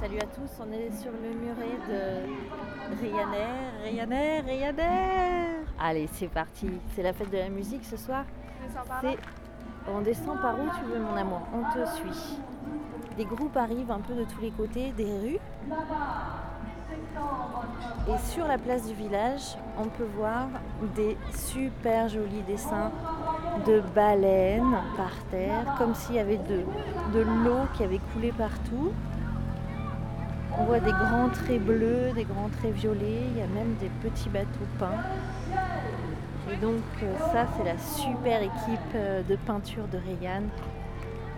Salut à tous, on est sur le muret de Ryanair, Ryanair, Ryanair Allez, c'est parti, c'est la fête de la musique ce soir. On descend par où tu veux mon amour, on te suit. Des groupes arrivent un peu de tous les côtés, des rues. Et sur la place du village, on peut voir des super jolis dessins de baleines par terre, comme s'il y avait de, de l'eau qui avait coulé partout. On voit des grands traits bleus, des grands traits violets, il y a même des petits bateaux peints. Et donc euh, ça c'est la super équipe euh, de peinture de Rayanne.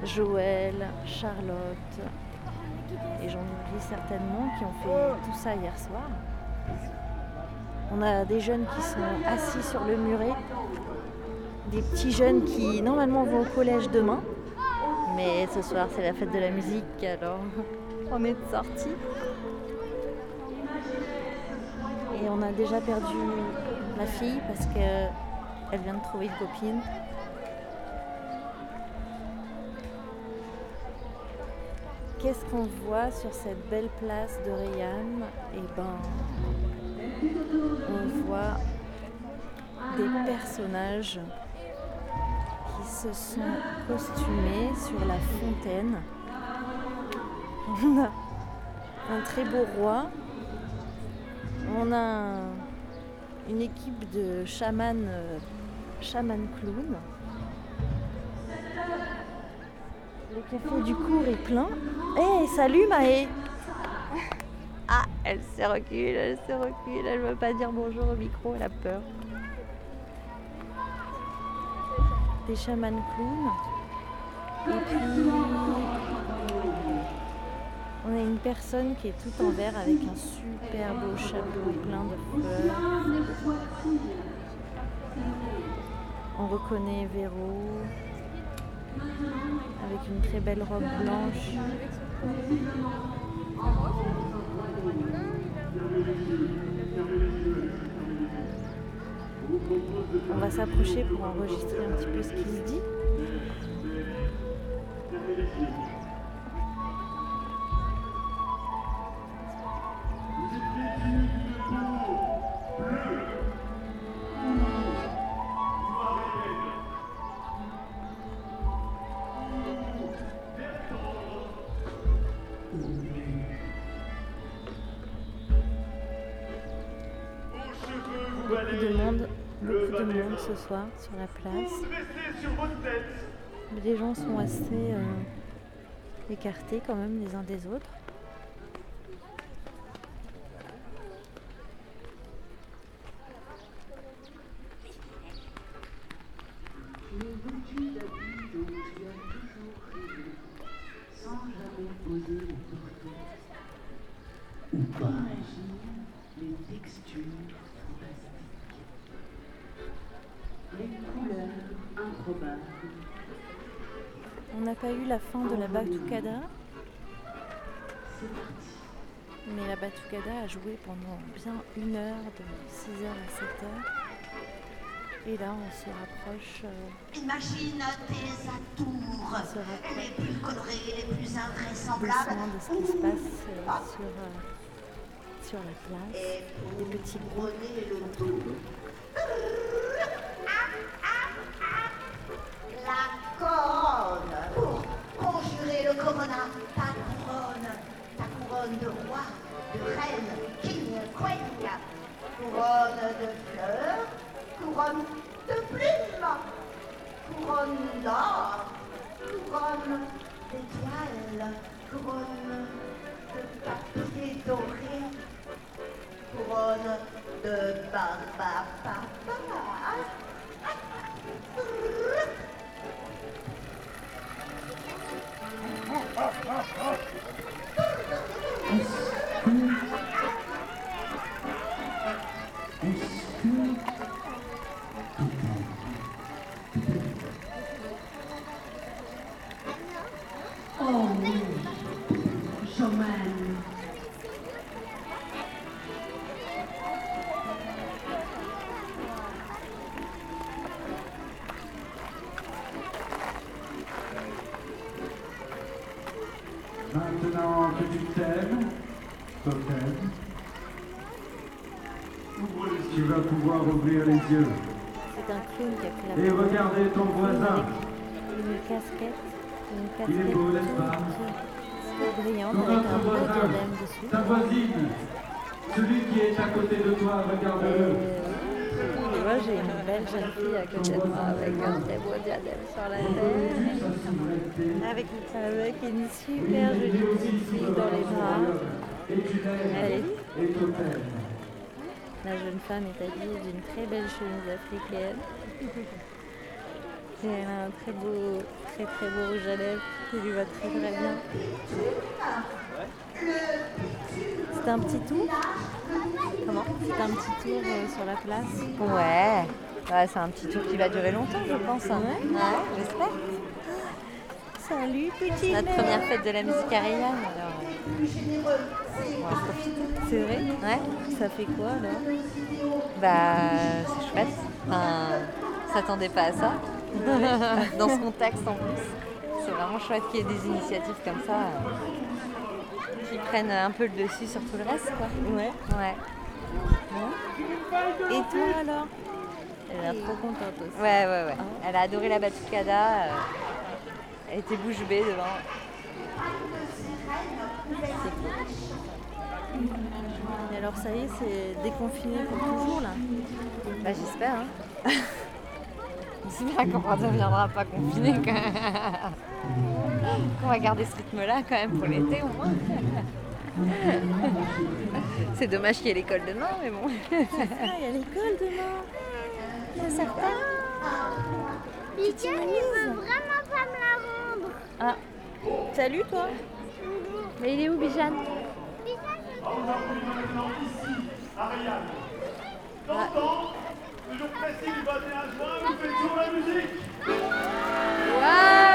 Joël, Charlotte et j'en oublie certainement qui ont fait tout ça hier soir. On a des jeunes qui sont assis sur le muret, des petits jeunes qui normalement vont au collège demain, mais ce soir c'est la fête de la musique alors on est de sortie. Et on a déjà perdu la fille parce qu'elle vient de trouver une copine. Qu'est-ce qu'on voit sur cette belle place de Rayanne Eh ben, on voit des personnages qui se sont costumés sur la fontaine. On a un très beau roi. On a un- une équipe de chamans, euh, chaman clown. Le café du cours est plein. Hé, salut Maë Ah, elle se recule, elle se recule, elle veut pas dire bonjour au micro, elle a peur. Des chamans clowns. Et puis, on a une personne qui est toute en vert avec un super beau chapeau plein de fleurs. On reconnaît Véro avec une très belle robe blanche. On va s'approcher pour enregistrer un petit peu ce qu'il se dit. Ce soir sur la place. Les gens sont assez euh, écartés quand même les uns des autres. On n'a pas eu la fin de la Batucada, c'est parti. mais la Batucada a joué pendant bien une heure, de 6h à 7h. Et là, on se rapproche. euh, Imagine tes atours, rapproche les plus colorés, les plus invraisemblables. de ce qui se passe euh, sur, euh, sur la place. Et Des petits groupes. D'or, couronne d'étoiles, couronne de papier doré, couronne de baba Oh oui, Joman. Maintenant que tu t'aimes, totem, tu vas pouvoir ouvrir les yeux C'est un clown qui a pris la et regarder ton voisin. Une casquette. Une Il casquette. est beau, n'est-ce pas C'est brillante avec un beau diadème dessus. ta voisine, celui qui est à côté de toi, regarde-le. Et moi j'ai une belle jeune fille à côté de moi avec un très beau diadème sur la tête. Avec, avec une super jolie petite fille dans les bras. Et tu Elle est-. La jeune femme est habillée d'une très belle chemise africaine. Et elle a un très beau, très très beau rouge à lèvres qui lui va très très bien. C'est un petit tour Comment C'est un petit tour euh, sur la place Ouais. Ouais, c'est un petit tour qui va durer longtemps, je pense. hein. Ouais. Ouais, j'espère. Salut petite C'est notre première fête de la musique ariane. Alors. C'est vrai Ouais. Ça fait quoi là Bah, c'est chouette. Enfin, s'attendait pas à ça. Dans ce contexte en plus. C'est vraiment chouette qu'il y ait des initiatives comme ça euh, qui prennent un peu le dessus sur tout le reste, quoi. Ouais. Ouais. Et toi alors? Elle a l'air trop contente aussi. Ouais, ouais, ouais. Elle a adoré la batucada. euh, Elle était bouche bée devant. Et alors ça y est, c'est déconfiné pour toujours là? Bah, j'espère. Hein. J'espère qu'on ne deviendra pas confiné quand même. Qu'on va garder ce rythme-là quand même pour l'été au moins. C'est dommage qu'il y ait l'école demain, mais bon. Ah, il y a l'école demain C'est certain Miguel, il veut vraiment pas me la rendre. Ah Salut toi Mais il est où Bijan Le jour précis du 21 juin, nous fêtions la musique. Pendant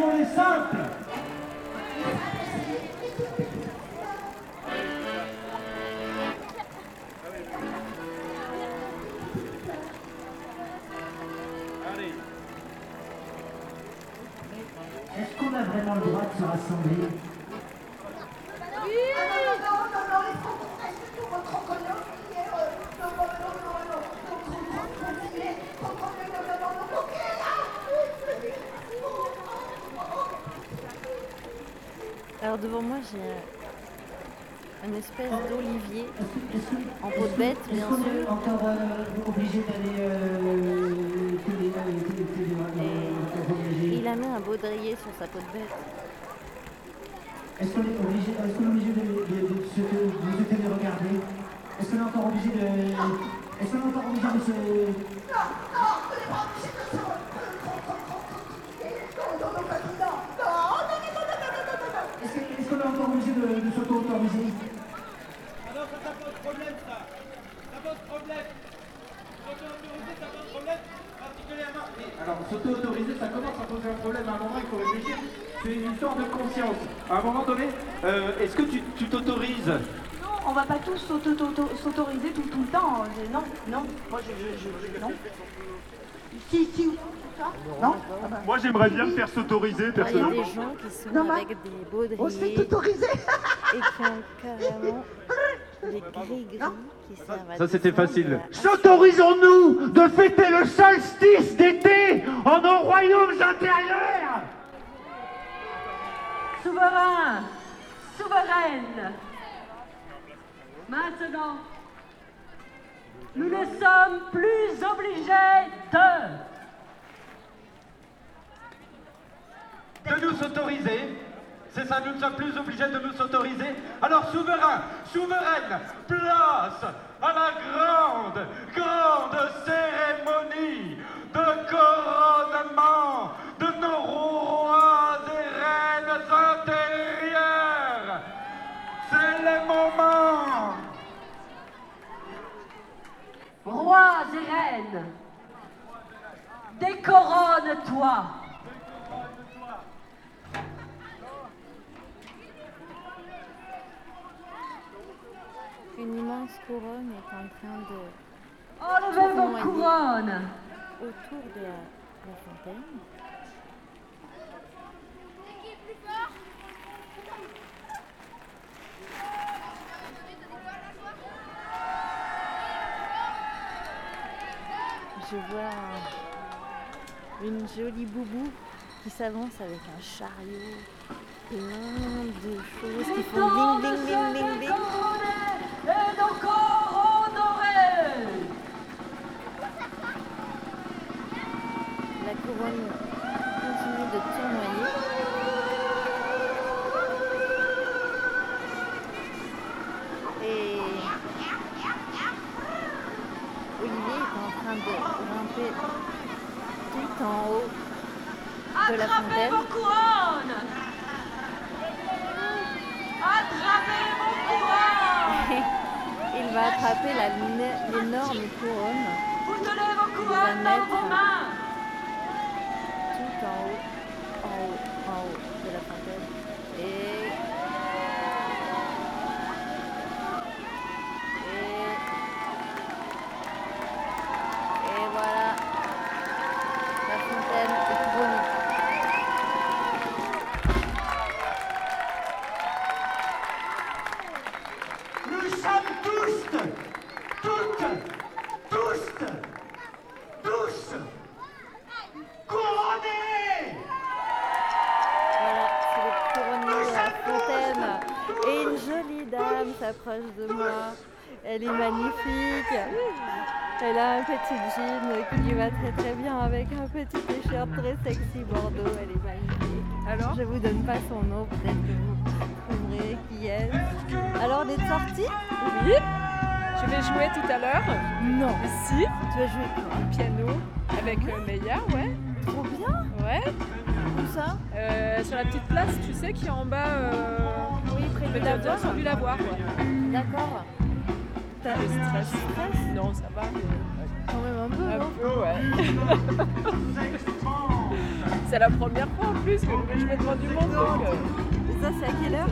Horizonte espèce d'olivier en peau de bête bien sûr. encore euh, obligé d'aller il a mis un baudrier sur sa peau de bête. Est-ce qu'on est obligé, est-ce qu'on est obligé de, de, de, se, de, téléregarder Est-ce qu'on est encore obligé de... Est-ce qu'on est encore obligé de se... Est-ce que- est-ce qu'on est encore obligé de, de s'auto-autoriser Alors ça, ça pose problème ça Ça pose problème Auto-autorisé, ça pose problème Particulièrement Alors, s'auto-autoriser, ça commence à poser un problème. À un moment, il faut réfléchir. C'est une histoire de conscience. À un moment donné, euh, est-ce que tu tu t'autorises Non, s'autoriser tout, tout le temps. Euh, Non, non, moi je, je, je- non. Si, si, ça Non. Moi j'aimerais bien me faire s'autoriser Alors, il y a personnellement. des gens qui sont Non, mais- avec des On se fait autoriser et qui ont carrément des gris-gris qui servent à Ça, c'était facile. S'autorisons-nous de fêter le solstice d'été en nos royaumes intérieurs? Souverain, souveraine. Maintenant, nous ne sommes plus obligés de... Nous s'autoriser C'est ça, nous ne sommes plus obligés de nous autoriser. Alors, souverain, souveraine, place à la grande, grande cérémonie de couronnement de nos rois et reines intérieures. C'est le moment? Rois et reines, décoronne-toi. Une immense couronne est en train de Enlevez vos couronnes. autour de la, la fontaine. Je vois une jolie boubou qui s'avance avec un chariot plein de choses qui font bling bling bling bling bling. Et nos corps honorés. La couronne continue de tournoyer. Et Olivier est en train de grimper tout en haut de la Attrapez fontaine. vos couronnes. Attrapez vos couronnes. Il va attraper la lune- l'énorme couronne Vous tenez vos va couronnes dans mettre- vos mains. tout en haut, en haut, en haut de la fontaine. Et. Et. Et voilà. La fontaine est couronnée. Nous sommes tous, toutes, tous, tous, couronnés Voilà, c'est le couronnement de la fontaine. Et une jolie dame s'approche de moi. Elle est magnifique. Elle jean qui lui va très très bien avec un petit t-shirt très sexy bordeaux. Elle est magnifique. Alors Je vous donne pas son nom, peut-être que vous trouverez qui est. Alors, d'être sortie Oui. Je vais jouer tout à l'heure. Non. Si. Tu vas jouer quoi? Au piano avec euh, Meia, ouais. Trop bien Ouais. Où ça? Euh, sur la petite place, tu sais, qui est en bas. Euh... Oui, près du lavoir. sur du lavoir, ouais. D'accord. T'as Le stress? stress? Non, ça va. mais- Quand même un peu, Un non peu, ouais. C'est la première fois en plus que je vais jouer devant du monde. Donc, euh, Et ça, c'est à quelle heure?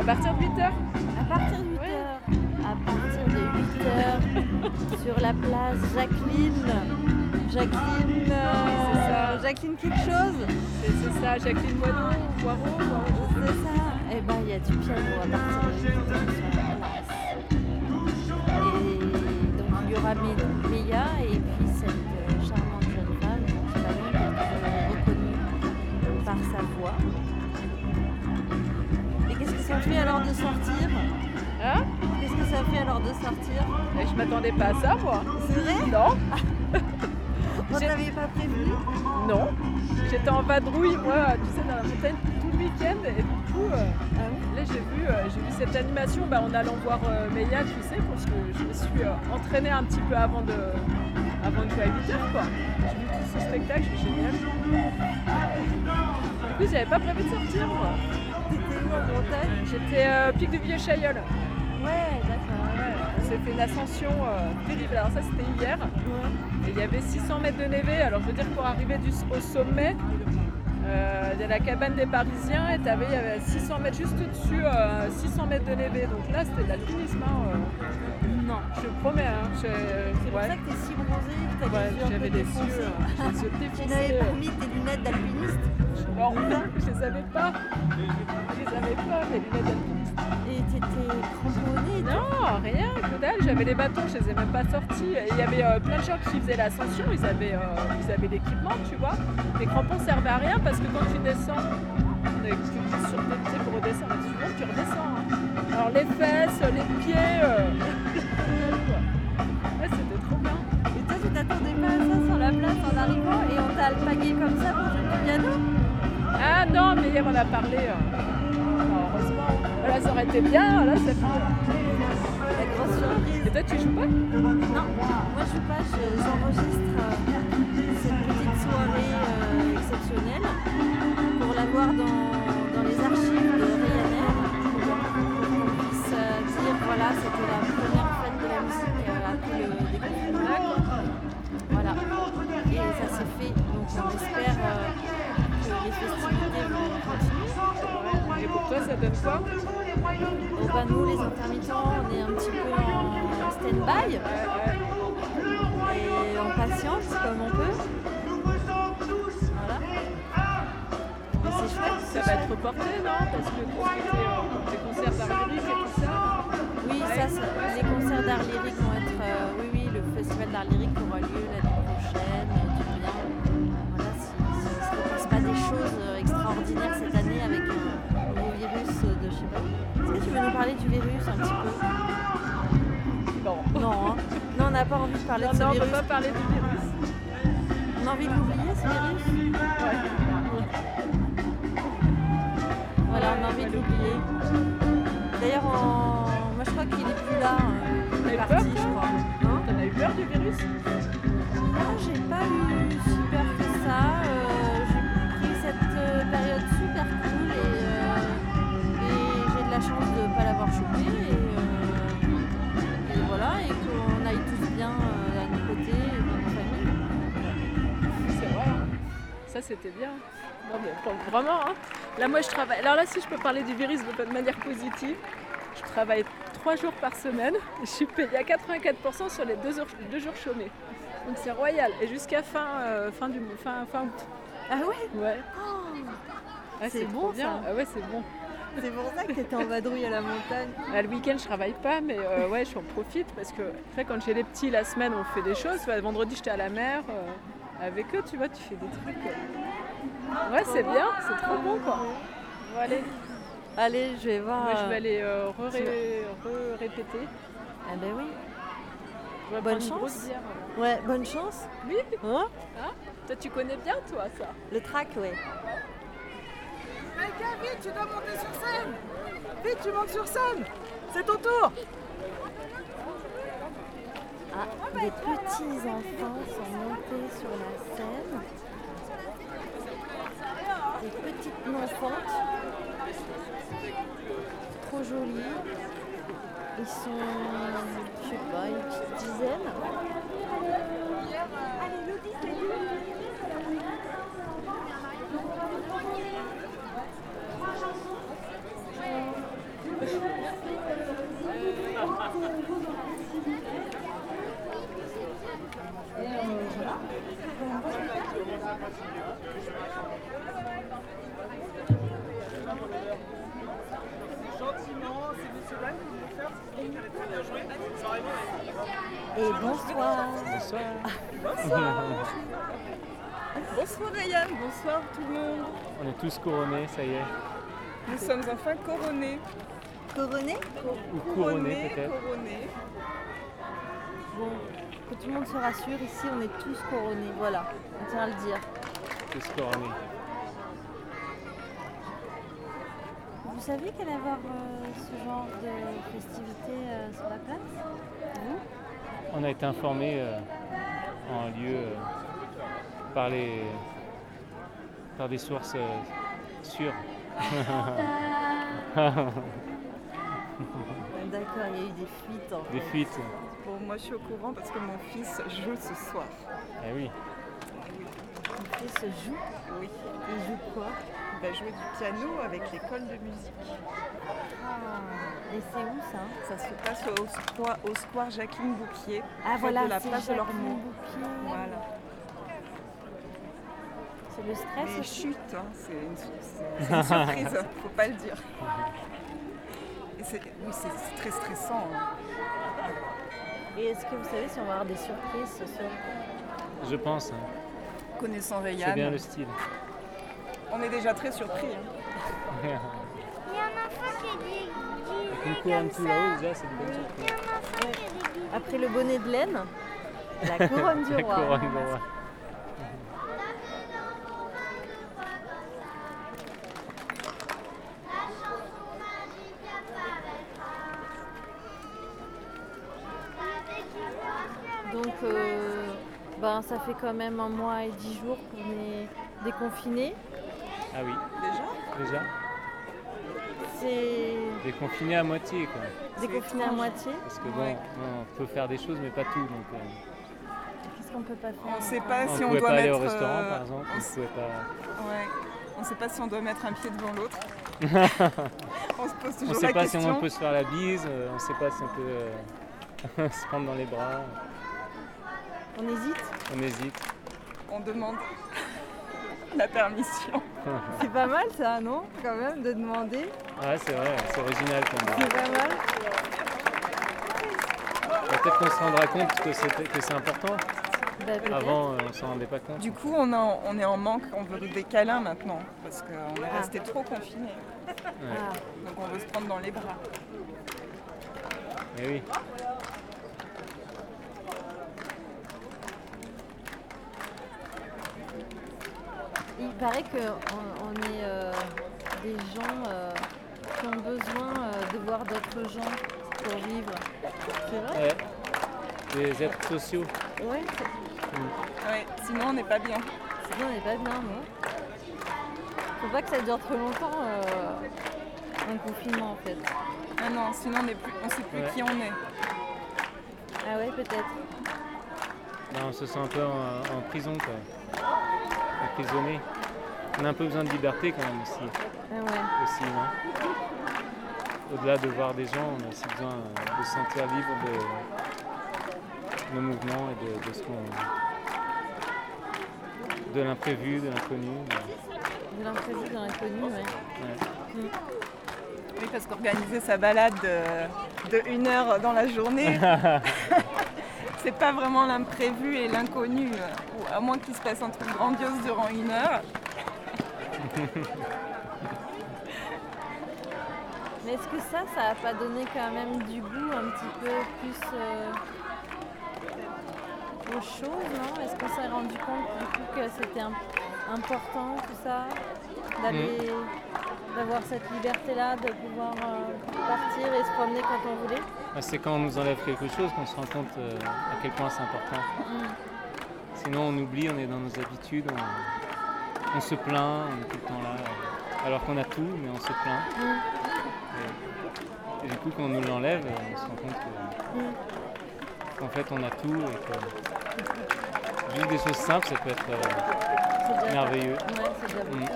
À partir de 8h. À partir de 8 heures. À partir de 8 heures, sur la place Jacqueline. Jacqueline. euh, C'est ça. Jacqueline quelque chose? C'est ça, Jacqueline Moineau, Poirot. Poirot. C'est ça. Eh ben, il y a du piano à partir de donc, il y aura Mé- Méa et puis cette euh, charmante jeune femme, que vous avez reconnue par sa voix. Et qu'est-ce que ça fait alors de sortir? Hein? Qu'est-ce que ça fait alors de sortir? Et Je m'attendais pas à ça, moi. C'est vrai? Non, On J'ai- t'avait pas prévenu non. J'étais en vadrouille, moi, tu sais, dans la montagne tout le week-end. Et du coup, euh, Ah là, j'ai vu, euh, j'ai vu cette animation bah, en allant voir euh, Meia, tu sais, parce que je me suis entraînée un petit peu avant de, avant de à 8 heures, quoi. J'ai vu tout ce spectacle, c'est génial. Du coup, j'avais pas prévu de sortir, moi. T'étais où en montagne J'étais euh, pic du vieux Chailleul. Ouais, d'accord. Ouais, fait une ascension terrible. Alors ça c'était hier. Ouais. Et il y avait 600 mètres de névé. Alors je veux dire pour arriver du- au sommet, euh, il y a la cabane des Parisiens et t'avais- il y avait 600 mètres juste au-dessus, euh, 600 mètres de névé. Donc là c'était de l'alpinisme. hein, euh. Non. Je te promets. Hein, je- C'est pour ouais. ça que t'es si bronzé, que t'as Ouais, les yeux j'avais des yeux, euh, yeux Tu n'avais pas mis tes lunettes d'alpiniste Alors je les avais pas. Je les avais pas, mes lunettes d'alpiniste. et t'étais cramponné. et tout. Non, rien, que dalle. J'avais les bâtons, je les ai même pas sortis. Et il y avait euh, plein de gens qui faisaient l'ascension, ils avaient, euh, ils avaient l'équipement, tu vois. Les crampons servaient à rien parce que quand tu descends, tu sur tes pieds pour redescendre, tu montes, tu redescends. hein. Alors les fesses, les pieds, euh. Ouais, c'était trop bien. Et toi, tu t'attendais pas à ça sur la place en arrivant et on t'a alpagué comme ça pour jouer du piano? Ah non, mais hier on a parlé. euh, heureusement. Là, ça aurait été bien, là, c'est pas. D'accord. grosse surprise. Et toi, tu joues pas? Non, moi je joue pas, je- j'enregistre euh, cette petite soirée euh, exceptionnelle pour la voir dans, dans les archives de Ryanair pour qu'on puisse euh, dire voilà, c'était la première fête de la musique après le déconfinement. Voilà. Et ça s'est fait, donc on espère festivités vont continuer. Et pour toi, ça donne quoi bah, nous, les intermittents, on est un petit peu en stand-by et en patience comme on peut. Voilà. Mais c'est chouette. Ça va être reporté, non? Parce que des concerts d'art lyrique et tout ça. Oui, ça, ça- les concerts d'art lyrique vont être. euh, oui, oui, le festival d'art lyrique aura lieu l'année prochaine. Parler du virus un petit peu Non. Non, hein. non on n'a pas envie de parler Non, de ce non, on virus. peut pas parler du virus. On a envie de l'oublier ce virus? Voilà, on a envie de l'oublier. D'ailleurs, on- moi je crois qu'il est plus là. euh, Il est parti, peur, je crois. Hein T'en as eu peur du virus? Non, j'ai pas eu si peur que ça. Euh, j'ai pris cette euh, période pas l'avoir chopé. Et, euh, et voilà, et qu'on aille tous bien euh, à nos côtés, et dans nos familles. C'est vrai. hein. Ça, c'était bien. Non, mais vraiment. hein. Là, moi, je travaille. Alors là, si je peux parler du virus de manière positive, je travaille trois jours par semaine. Je suis payée à 84% sur les deux, heures- deux jours chômés. Donc c'est royal. Et jusqu'à fin, euh, fin, du, fin, fin août. Ah ouais? Ouais. Ah, c'est bon, bien. ça. Ah ouais, c'est bon. C'est pour ça que tu étais en vadrouille à la montagne. Ah, le week-end, je travaille pas, mais euh, ouais, je en profite parce que après, quand j'ai les petits la semaine, on fait des choses. Enfin, vendredi, j'étais à la mer euh, avec eux, tu vois, tu fais des trucs. euh. Ouais, c'est bien, c'est trop bon quoi. Bon, allez, Allez, je vais voir. moi, je vais aller euh, re-répéter. Ah ben oui. Bonne chance. bière. Ouais, bonne chance. Oui, Hein hein toi, tu connais bien, toi, ça. Le track, ouais. Vite, tu dois monter sur scène Vite, tu montes sur scène C'est ton tour Ah, des petits enfants sont montés sur la scène. Des petites nymphantes. Trop jolies. Ils sont, je sais pas, une petite dizaine. Et bonsoir. Bonsoir Ryan, bonsoir tout le monde. On est tous couronnés, ça y est. Nous sommes enfin couronnés. Couronné Ou couronnés peut-être. Bon, que tout le monde se rassure, ici on est tous couronnés, voilà, on tient à le dire. Tous couronnés. Vous savez qu'elle allait avoir euh, ce genre de festivité euh, sur la place? Vous? On a été informés euh, en lieu par, les, par des sources sûres. D'accord, il y a eu des fuites en des fait. fuites. Bon, moi je suis au courant parce que mon fils joue ce soir. Eh oui. Ton fils joue Oui. Il joue quoi Il va jouer du piano avec l'école de musique. Ah, Et c'est où ça Ça se passe au square, au square Jacqueline Bouquier, Ah voilà, de la place de Jacqueline l'Ormeau. Bouquier. Voilà. C'est le stress Mais aussi chut, hein, c'est une, une surprise, faut pas le dire. Et c'est, oui, c'est c'est très stressant. hein. Et est-ce que vous savez si on va avoir des surprises ce soir? Je pense. hein. Connaissant C'est Rayanne, bien le style. on est déjà très surpris. hein. Il y a un enfant qui est déguisé une couronne tout là-haut, déjà, c'est une bonne surprise. a un enfant qui est déguisé. Après le bonnet de laine, la couronne du La roi. couronne du roi. euh, ben, ça fait quand même un mois et dix jours qu'on est déconfinés. Ah oui, Déjà? Déjà C'est Déconfiné à moitié quoi. déconfiné à moitié. Parce que bon, on peut faire des choses mais pas tout. Donc, euh, Qu'est-ce qu'on peut pas faire? On sait pas on si on doit pas aller au restaurant euh, par exemple, on on pouvait pas. Ouais. On sait pas si on doit mettre un pied devant l'autre. on se pose On toujours sait la pas question. si on peut se faire la bise, euh, on sait pas si on peut euh, se prendre dans les bras, On hésite on hésite. On demande la permission. C'est pas mal ça, non Quand même, de demander. Ouais, c'est vrai, c'est original quand même. C'est pas mal. Peut-être qu'on se rendra compte que c'est, que c'est important. Bah. Avant, euh, on s'en rendait pas compte. Du coup, on, est en manque, on veut des câlins maintenant, parce qu'on est Ah. resté trop confinés. Ah. Donc on veut se prendre dans les bras. Mais oui. Paraît qu'on on est euh, des gens euh, qui ont besoin euh, de voir d'autres gens pour vivre. C'est vrai? Ouais. Des êtres sociaux. Ouais. Ouais, sinon on n'est pas bien. Sinon on n'est pas bien, non Faut pas que ça dure trop longtemps, euh, un confinement en fait. Ah non, sinon on ne sait plus Ouais. qui on est. Ah ouais, peut-être. Là, on se sent un peu en, en prison, quoi. Emprisonné. On a un peu besoin de liberté quand même aussi. Ah ouais. aussi non Au-delà de voir des gens, on a aussi besoin euh, de se sentir libre de nos mouvements et de, de ce qu'on. de l'imprévu, de l'inconnu. De l'imprévu, de l'inconnu. Ouais. Mm. Oui, parce qu'organiser sa balade de, de une heure dans la journée, c'est pas vraiment l'imprévu et l'inconnu. Ou à moins qu'il se passe un truc grandiose durant une heure. Mais est-ce que ça, ça a pas donné quand même du goût un petit peu plus euh, aux choses, non? Est-ce qu'on s'est rendu compte du coup que c'était im- important tout ça? D'aller d'avoir cette liberté-là, de pouvoir euh, partir et se promener quand on voulait? Bah, C'est quand on nous enlève quelque chose qu'on se rend compte euh, à quel point c'est important. Mm. Sinon on oublie, on est dans nos habitudes, on, on se plaint, on est tout le temps là. euh, Alors qu'on a tout, mais on se plaint. Et, et du coup quand on nous l'enlève, on se rend compte que- qu'en fait on a tout et que juste des choses simples ça peut être euh, merveilleux. Ouais, Mm.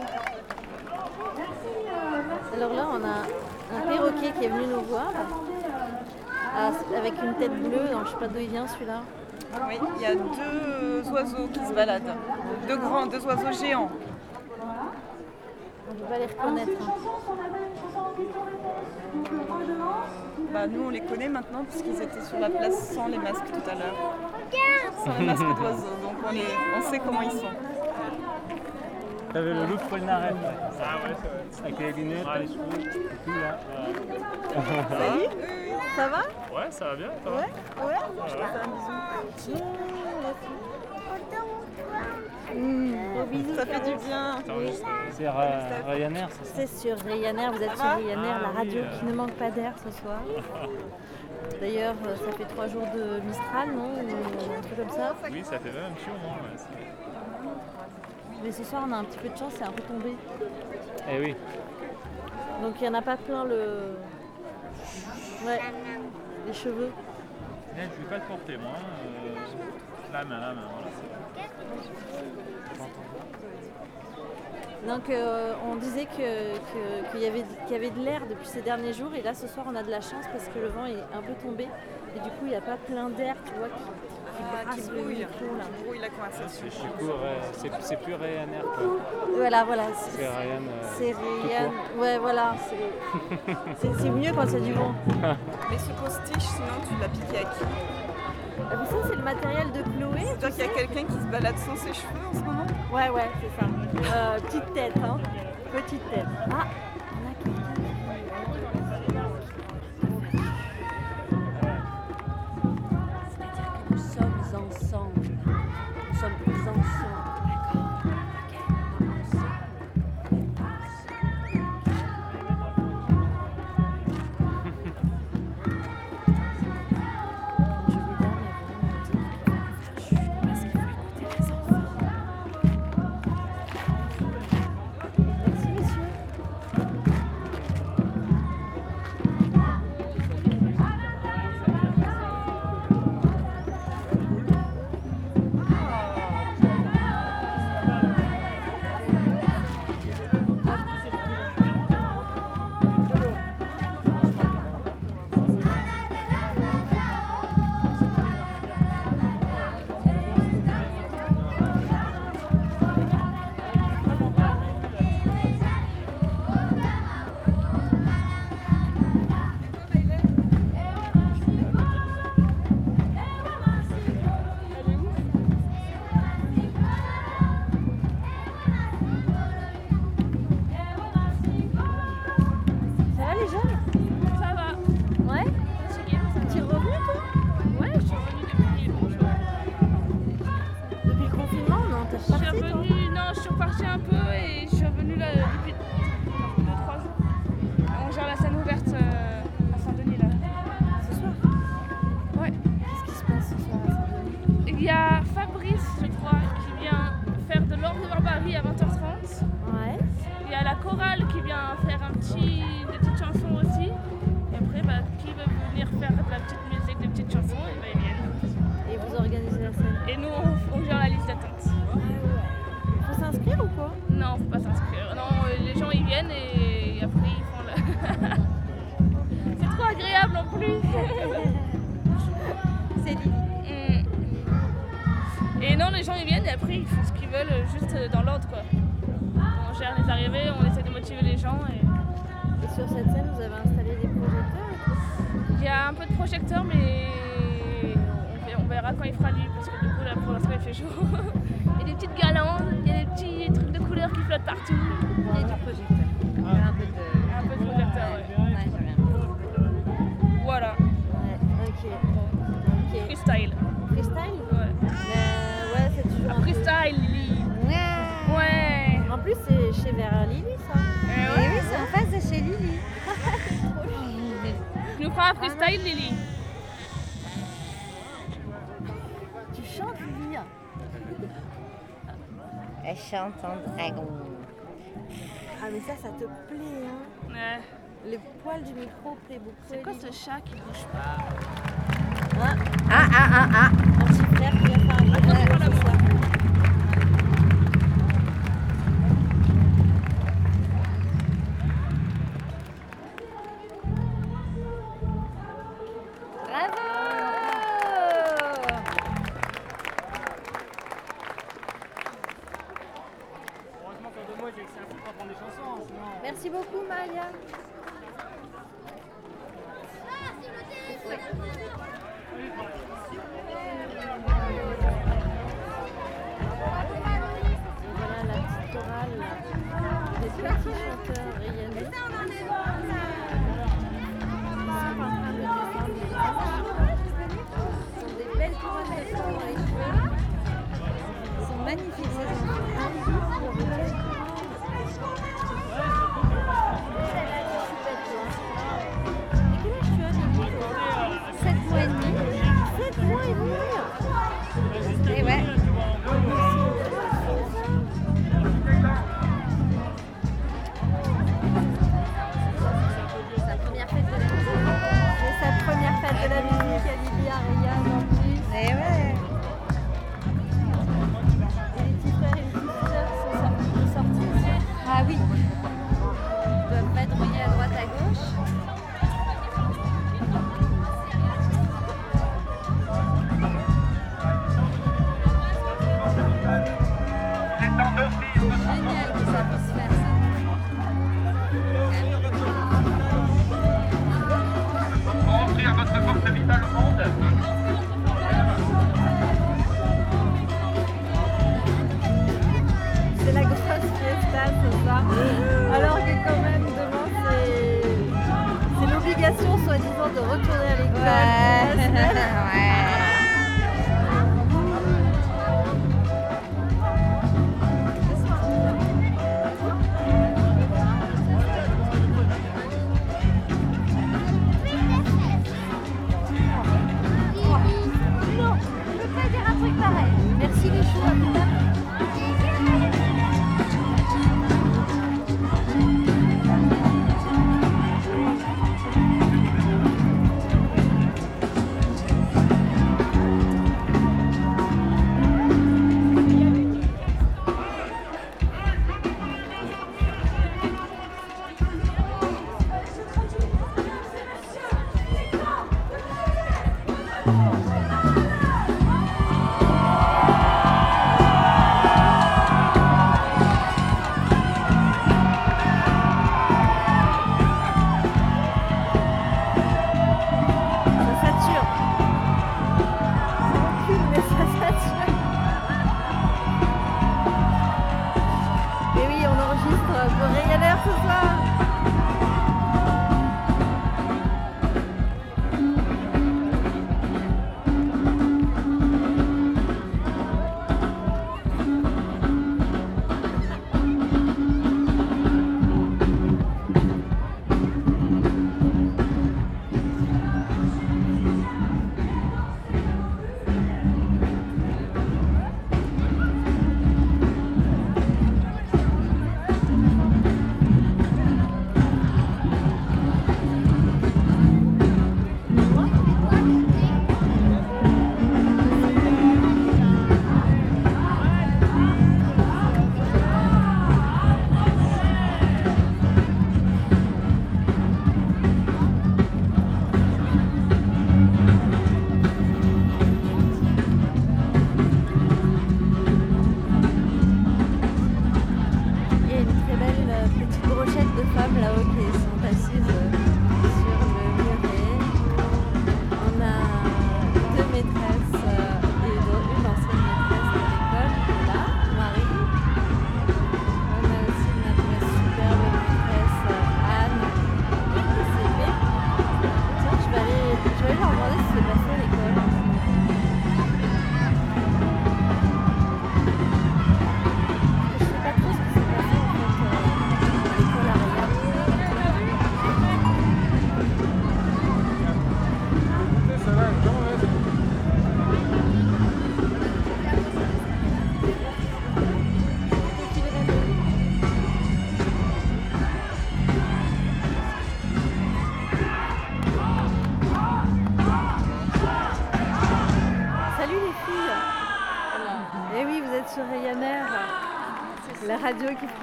Alors là, on a un perroquet qui est venu nous voir avec une tête bleue. Donc, je sais pas d'où il vient celui-là. Oui, il y a deux oiseaux qui se baladent. Deux grands, deux oiseaux géants. On ne peut pas les reconnaître. Bah, nous, on les connaît maintenant puisqu'ils étaient sur la place sans les masques tout à l'heure. Sans les masques d'oiseaux. Donc on, les- on sait comment ils sont. T'avais le look Polnareff. Ah ouais, Avec les lunettes, les cheveux, tout là. Salut Ça va? Ouais, ça va bien, toi? Ouais Ouais Je te Ça fait du bien. C'est Ra- Ryanair, c'est ça C'est sur Ryanair, vous êtes sur va Ryanair, la Ah radio oui, euh. qui ne manque pas d'air ce soir. D'ailleurs, euh, ça fait trois jours de Mistral, non Ou un truc comme ça. Oui, ça fait même un petit moment. Mais ce soir, on a un petit peu de chance, c'est un peu tombé. Eh oui. Donc il n'y en a pas plein le. Ouais, les cheveux. Là, je vais pas te porter, moi. euh, La main, la main, voilà. Donc euh, on disait que- que- qu'il y, avait, qu'il y avait de l'air depuis ces derniers jours et là ce soir on a de la chance parce que le vent est un peu tombé et du coup il n'y a pas plein d'air tu vois qui, qui Ah, brasse qui le brouille. micro là. Qui brouille la conversation. C'est c'est- c'est plus Ryanair quoi. Voilà, voilà. C'est Ryan. euh, C'est Ryan. Ouais, voilà. c'est- C'est c'est mieux quand il y a du vent. Mais ce postiche, sinon tu l'as piqué à qui? Mais ça, c'est le matériel de Chloé. C'est-à-dire qu'il y a quelqu'un qui se balade sans ses cheveux en ce moment? Ouais, ouais, c'est ça. Euh, petite tête, hein. Petite tête. Ah, on a quelqu'un ils viennent et après ils font la. C'est trop agréable en plus. C'est Lily. Mm. Et non, les gens ils viennent et après ils font ce qu'ils veulent euh, juste euh, dans l'ordre quoi. On gère les arrivées, on essaie de motiver les gens et. Et sur cette scène, vous avez installé des projecteurs Il y a un peu de projecteurs mais on verra quand il fera nuit parce que du coup là pour l'instant il fait chaud. Il y a des petites guirlandes, il y a des petits trucs de couleurs qui flottent partout. Il y a du projecteur. Il y a un peu de. Un peu de projecteur, ouais. Ouais, j'aime bien. Voilà. Ouais. Ok. Freestyle. Freestyle? Ouais. Mais ouais, c'est toujours Un un peu- freestyle, Lily. Ouais. En plus, c'est chez Vera Lily, ça. Eh Et oui, c'est en face de chez Lily. Tu nous feras un freestyle, Lily. Elle chante en dragon. Ah, mais ça, ça te plaît, hein Ouais. Les poils du micro plaît beaucoup. C'est quoi ce chat qui bouge pas? Ah, Ah ah ah ah un petit frère qui vient faire un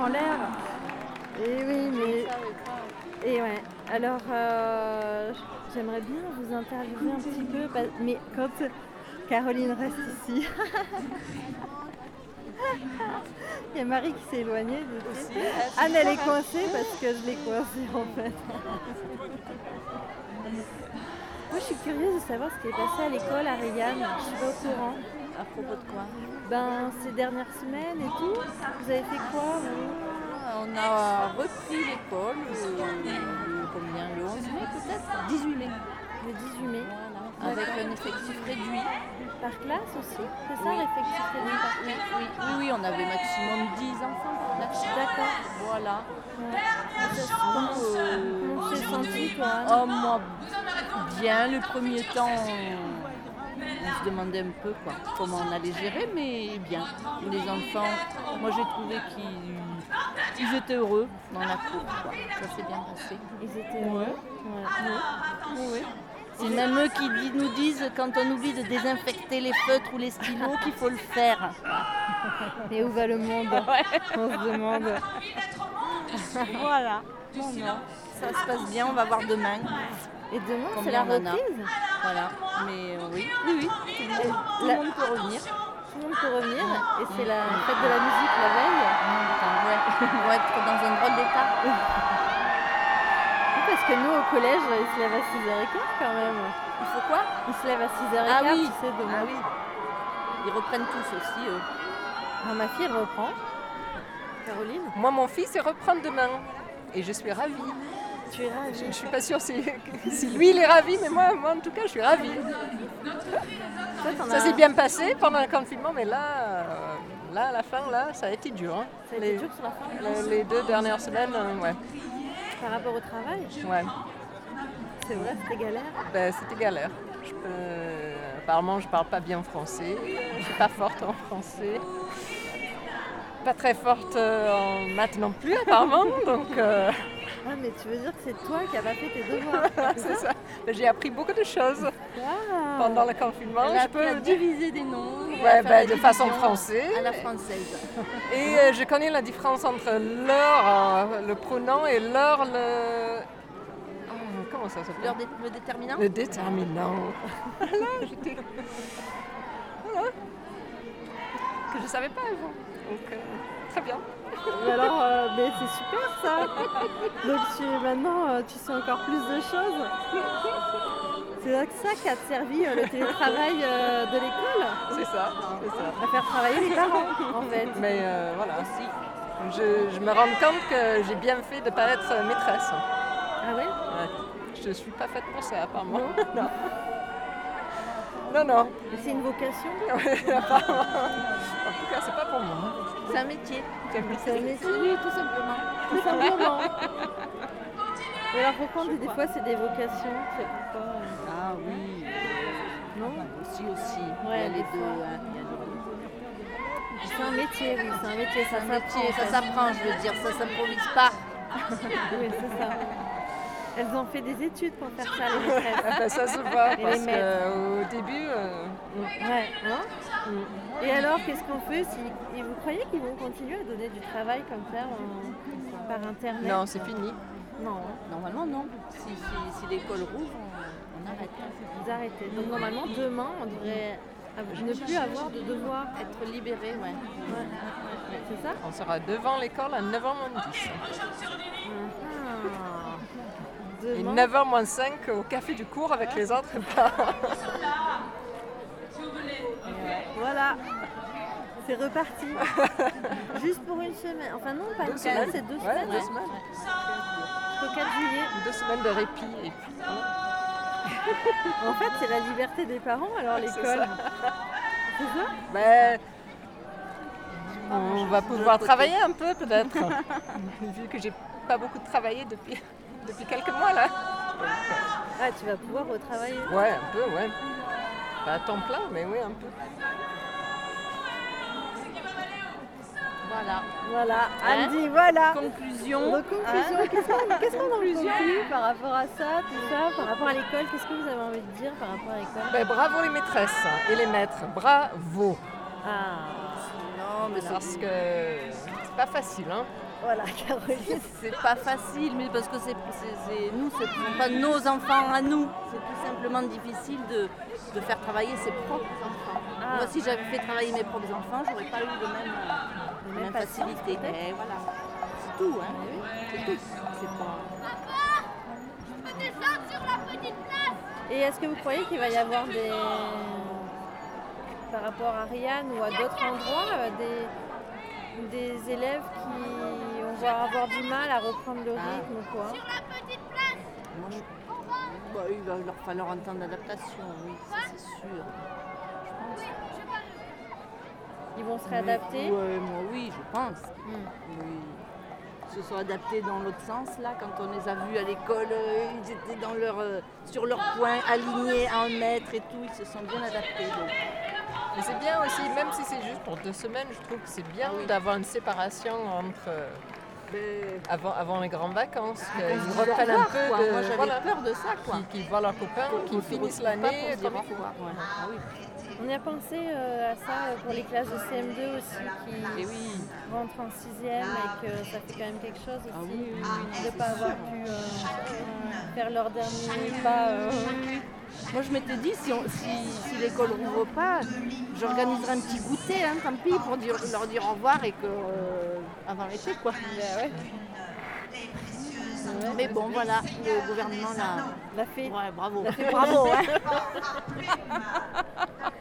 L'air. Et oui, mais. Et ouais. Alors, euh, j'aimerais bien vous interviewer un petit peu, mais quand Caroline reste ici. Il y a Marie qui s'est éloignée. de- Aussi. Anne, elle est coincée parce que je l'ai coincée en fait. Moi, je suis curieuse de savoir ce qui est passé à l'école à Regan. Je suis pas au courant. À propos de quoi Ben, ces dernières semaines et tout, vous avez fait quoi vous On a repris l'école le, combien, le 11 mai peut-être 18 mai. Le 18 mai. Voilà. Avec un effectif réduit. Par classe aussi C'est ça Oui. l'effectif réduit par Oui, classe oui, oui, oui, on avait maximum 10 enfants par classe. D'accord. Voilà. Ouais. Comment comment tu toi Anne Oh, moi, bien. Le premier temps, on, on se demandait un peu quoi, comment on allait gérer, mais bien. Les enfants, moi j'ai trouvé qu'ils ils étaient heureux dans la cour. quoi. Ça s'est bien passé. Ils étaient Ouais. heureux oui. C'est même eux qui nous disent quand on oublie de désinfecter les feutres ou les stylos qu'il faut le faire. Et où va le monde? On se demande. voilà. Non, non. Ça se passe bien, on va voir demain. Et demain, c'est la reprise Voilà. Mais euh, oui, oui, oui. Tout le monde, tout le La- monde peut revenir. Tout le monde peut revenir et c'est la fête de la musique la veille. Ouais, on va être dans un drôle d'état. Oui, parce que nous au collège, ils se lèvent à 6h15 quand même. Il faut quoi? Ils se lèvent à 6h15, Ah oui. tu sais, demain. Ah oui. Ils reprennent tous aussi, eux. Ma fille, elle reprend. Caroline? Moi, mon fils, il reprend demain. Et je suis ravie. Tu es ravie Je ne suis pas sûre si, si lui, il est ravi, mais moi, moi, en tout cas, je suis ravie. Ça s'est bien passé pendant le confinement, mais là, euh, là, à la fin, là, ça a été dur. hein. Ça a été les, dur sur la fin les- les deux dernières semaines, euh, ouais. Par rapport au travail ouais. C'est vrai, c'était galère. Ben, c'était galère. Je peux- Apparemment, je parle pas bien français. Je suis pas forte en français. Pas très forte euh, en maths non plus, apparemment. Donc, euh, Ah, mais tu veux dire que c'est toi qui n'as pas fait tes devoirs c'est ça. J'ai appris beaucoup de choses Ah. pendant le confinement. Elle a Je peux diviser des noms. Ouais, ben, de façon française. À la française. Et euh, je connais la différence entre l'heure, euh, le pronom, et l'heure, le. Ah, comment ça s'appelle? Dé- le déterminant Le déterminant. Voilà, j'étais- Voilà. Que je ne savais pas avant. Donc, euh, très bien. Et alors, euh, mais c'est super ça Donc tu, maintenant, euh, tu sais encore plus de choses C'est donc ça qui a servi euh, le télétravail de l'école C'est ça, c'est ça. À faire travailler les parents, en fait. Mais voilà, aussi. Je, je me rends compte que j'ai bien fait de ne pas être maîtresse. Ah ouais? Ouais. Je ne suis pas faite pour ça, apparemment. Non. Non, non. Mais C'est une vocation apparemment. En tout cas, c'est pas pour moi. C'est un métier. C'est un métier Oui, tout simplement. Tout simplement. Mais alors pourquoi on dit des fois c'est des vocations C'est pourquoi euh, Ah oui. Non Aussi, aussi. Il y Ouais, a les deux. hein. C'est un métier, oui, c'est un métier, ça s'apprend. ça s'apprend, je veux dire, ça s'improvise pas. oui, c'est ça. Elles ont fait des études pour faire ça, les maîtresses. Ah ben, ça se voit, Et parce qu'au début... euh, Ouais, hein Et alors, qu'est-ce qu'on fait si... Et vous croyez qu'ils vont continuer à donner du travail comme ça en- par internet? Non, c'est fini. Non, hein. Normalement, non. Si, si, si l'école rouvre, on, on arrête. vous arrêtez. Donc normalement, demain, on devrait ne plus avoir de devoir. Être libéré, ouais. C'est ça? On sera devant l'école à 9h moins 10. Ah. Et Demain, 9h moins 5 au café du cours avec les autres parents. Voilà. C'est reparti. Juste pour une semaine. Enfin non, pas Deux une semaine, c'est deux Ouais, semaines. deux ouais. semaines. Jusqu'au 4 juillet. Deux semaines de répit et puis... En fait, c'est la liberté des parents, alors C'est l'école. ça. C'est ça Ben, on va pouvoir travailler un peu peut-être, vu que j'ai pas beaucoup travaillé depuis, depuis quelques mois là. Ah, tu vas pouvoir retravailler. Ouais, un peu, ouais. Pas à temps plein, mais oui, un peu. Voilà. Voilà, Hein dit voilà. Conclusion. Donc, conclusion, Hein qu'est-ce qu'on qu'est-ce qu'on en conclut par rapport à ça, tout ça, par rapport à l'école? Qu'est-ce que vous avez envie de dire par rapport à l'école? Ben, bravo les maîtresses et les maîtres, bravo. Ah, Non, mais c'est Parce que Pas facile, hein Voilà, Caroline. C'est pas facile, mais parce que c'est, nous, ce ne sont pas nos enfants à nous. C'est tout simplement difficile de, de faire travailler ses propres enfants. Ah. Moi, si j'avais fait travailler mes propres enfants, j'aurais pas eu le même, euh, la même facilité. Mais voilà, c'est tout. Hein. C'est tout. C'est pas... Et est-ce que vous croyez qu'il va y avoir des. Par rapport à Rianne ou à d'autres endroits, euh, des, des élèves qui vont avoir du mal à reprendre le rythme ou quoi Moi, je- bah, il va leur falloir un temps d'adaptation, oui, ça c'est sûr. Je pense. Ils vont se réadapter? Ouais, moi oui, je pense. Oui. Ils se sont adaptés dans l'autre sens là, quand on les a vus à l'école, euh, ils étaient dans leur, euh, sur leur point, alignés à un mètre et tout, ils se sont bien adaptés. donc. Mais c'est bien aussi, même si c'est juste pour deux semaines, je trouve que c'est bien d'avoir une séparation entre. Avant, avant les grandes vacances, qu'ils se dise au reprennent un peu quoi. de. Moi, j'avais peur de ça, quoi. Qu'ils qu'ils voient leurs copains, qu'ils se finissent l'année pour se dire comme au il faut. Ah. On y a pensé euh, à ça euh, pour les classes de CM2 aussi qui Et oui. rentrent en sixième et que ça fait quand même quelque chose Ah aussi oui, oui, oui, de ne pas avoir pu euh, faire leur dernier pas. euh, Moi je m'étais dit, si, on- si, si l'école rouvre pas, j'organiserai un petit goûter, hein, tant pis, pour dire- leur dire au revoir et que euh, avant l'été quoi. Mais bon voilà, le gouvernement l'a fait. Ouais, bravo. fait bravo. hein.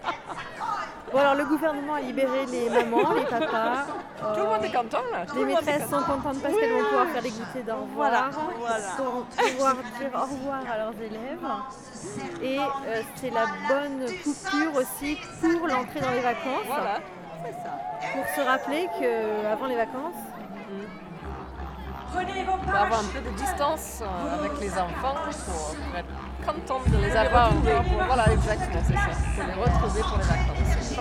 Bon alors le gouvernement a libéré les mamans, les papas. Tout le monde est content là. tout Les le maîtresses sont content. contentes parce qu'elles vont pouvoir faire des goûters d'au revoir, Voilà, pour pouvoir dire au revoir à leurs élèves. Et euh, c'est la bonne coupure aussi pour l'entrée dans les vacances. Voilà, c'est ça. Pour se rappeler qu'avant les vacances, Pour avoir un peu de distance euh, avec les enfants, pour, être contente de les avoir. pour- Voilà, exactement, c'est ça. Pour les retrouver pour les vacances.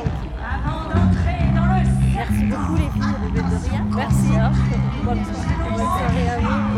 Merci beaucoup les filles. De rien. Merci. Soirée. Bonne soirée à vous.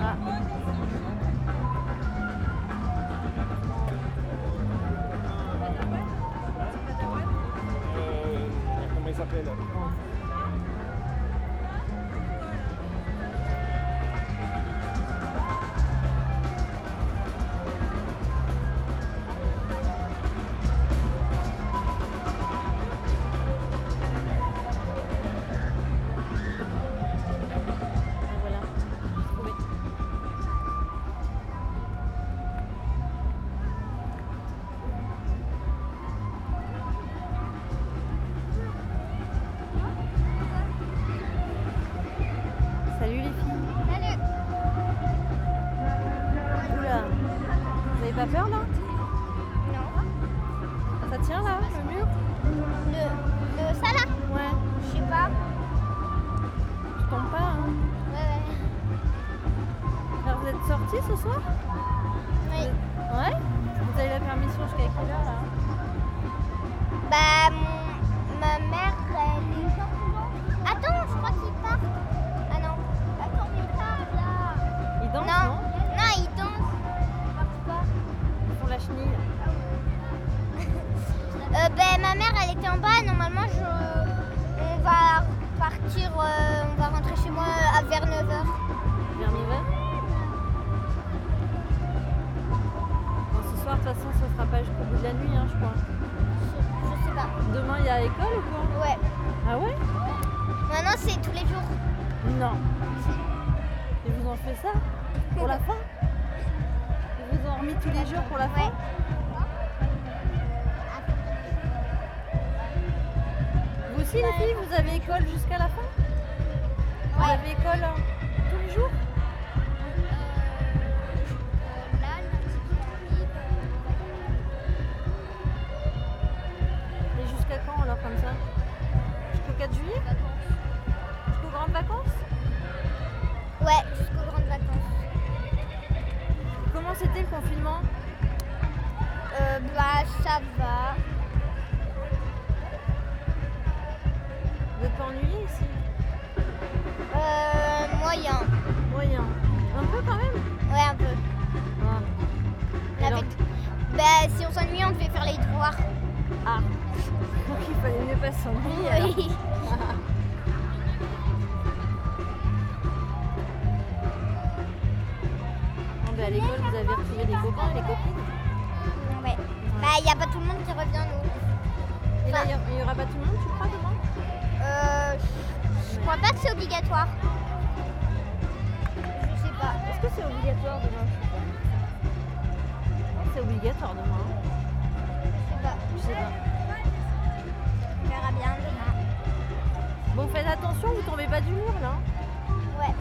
Ah. comment il s'appelle façon, ce sera pas jusqu'au bout de la nuit, hein, je crois. Je, sais pas. Demain, il y a école ou quoi? Ouais. Ah ouais? Maintenant, c'est tous les jours. Non. Et vous en faites ça? Pour la fin? Ils vous en remis tous les jours pour la fin? Vous aussi, les filles, vous avez école jusqu'à la fin? Vous avez école hein, tous les jours? vous tombez pas du mur là? Ouais.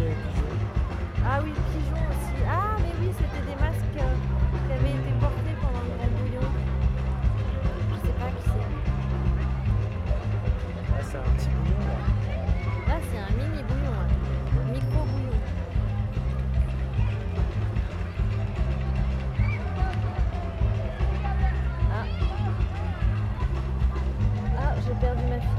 Euh, ah oui, pigeons aussi. Ah, mais oui, c'était des masques euh, qui avaient été portés pendant le grand bouillon. Je sais pas qui c'est. Là, c'est un petit bouillon. Là, ah, c'est un mini bouillon. Hein. Micro bouillon. Ah. Ah, j'ai perdu ma fille.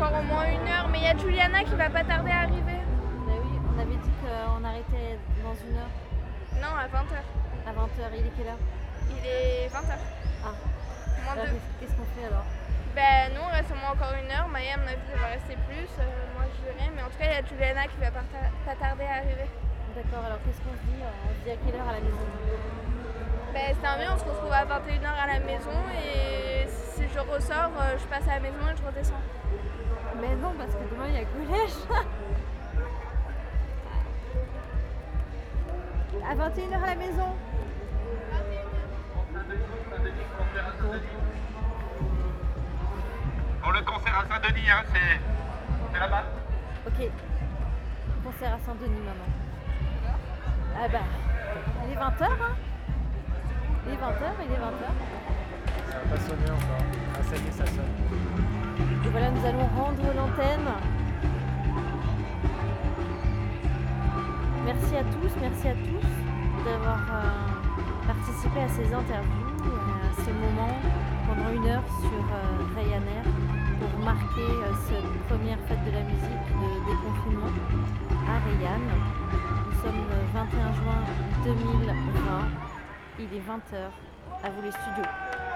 Encore au moins une heure. Mais il y a Juliana qui va pas tarder à arriver. Bah oui, on avait dit qu'on arrêtait dans une heure. Non, à 20h. À 20h, il est quelle heure? Il est 20h. Ah. Moins Alors, deux. qu'est-ce- qu'on fait alors? Ben, nous, on reste au moins encore une heure. Maya, à mon avis, elle va rester plus. Euh, moi, je verrai. Mais en tout cas, il y a Juliana qui va pas, ta- pas tarder à arriver. D'accord, alors qu'est-ce qu'on se dit On se dit à quelle heure à la maison? Ben, c'est un mieux, on se retrouve à 21h à la maison. Et si je ressors, euh, je passe à la maison et je redescends. Mais non, parce que demain il y a collège. à 21h à la maison. Pour le concert à Saint-Denis, hein, c'est c'est là-bas. Ok. Concert à Saint-Denis, maman. Ah bah, il est 20h, hein Il est 20h, il est 20h. Ça va pas sonner encore. Ah, ça y est, ça sonne. Et voilà, nous allons rendre l'antenne. Merci à tous, merci à tous d'avoir euh, participé à ces interviews, à ce moment pendant une heure sur euh, Ryanair pour marquer euh, cette première fête de la musique de déconfinement à Rayanne. Nous sommes le 21 juin 2020. Il est 20h. À vous les studios.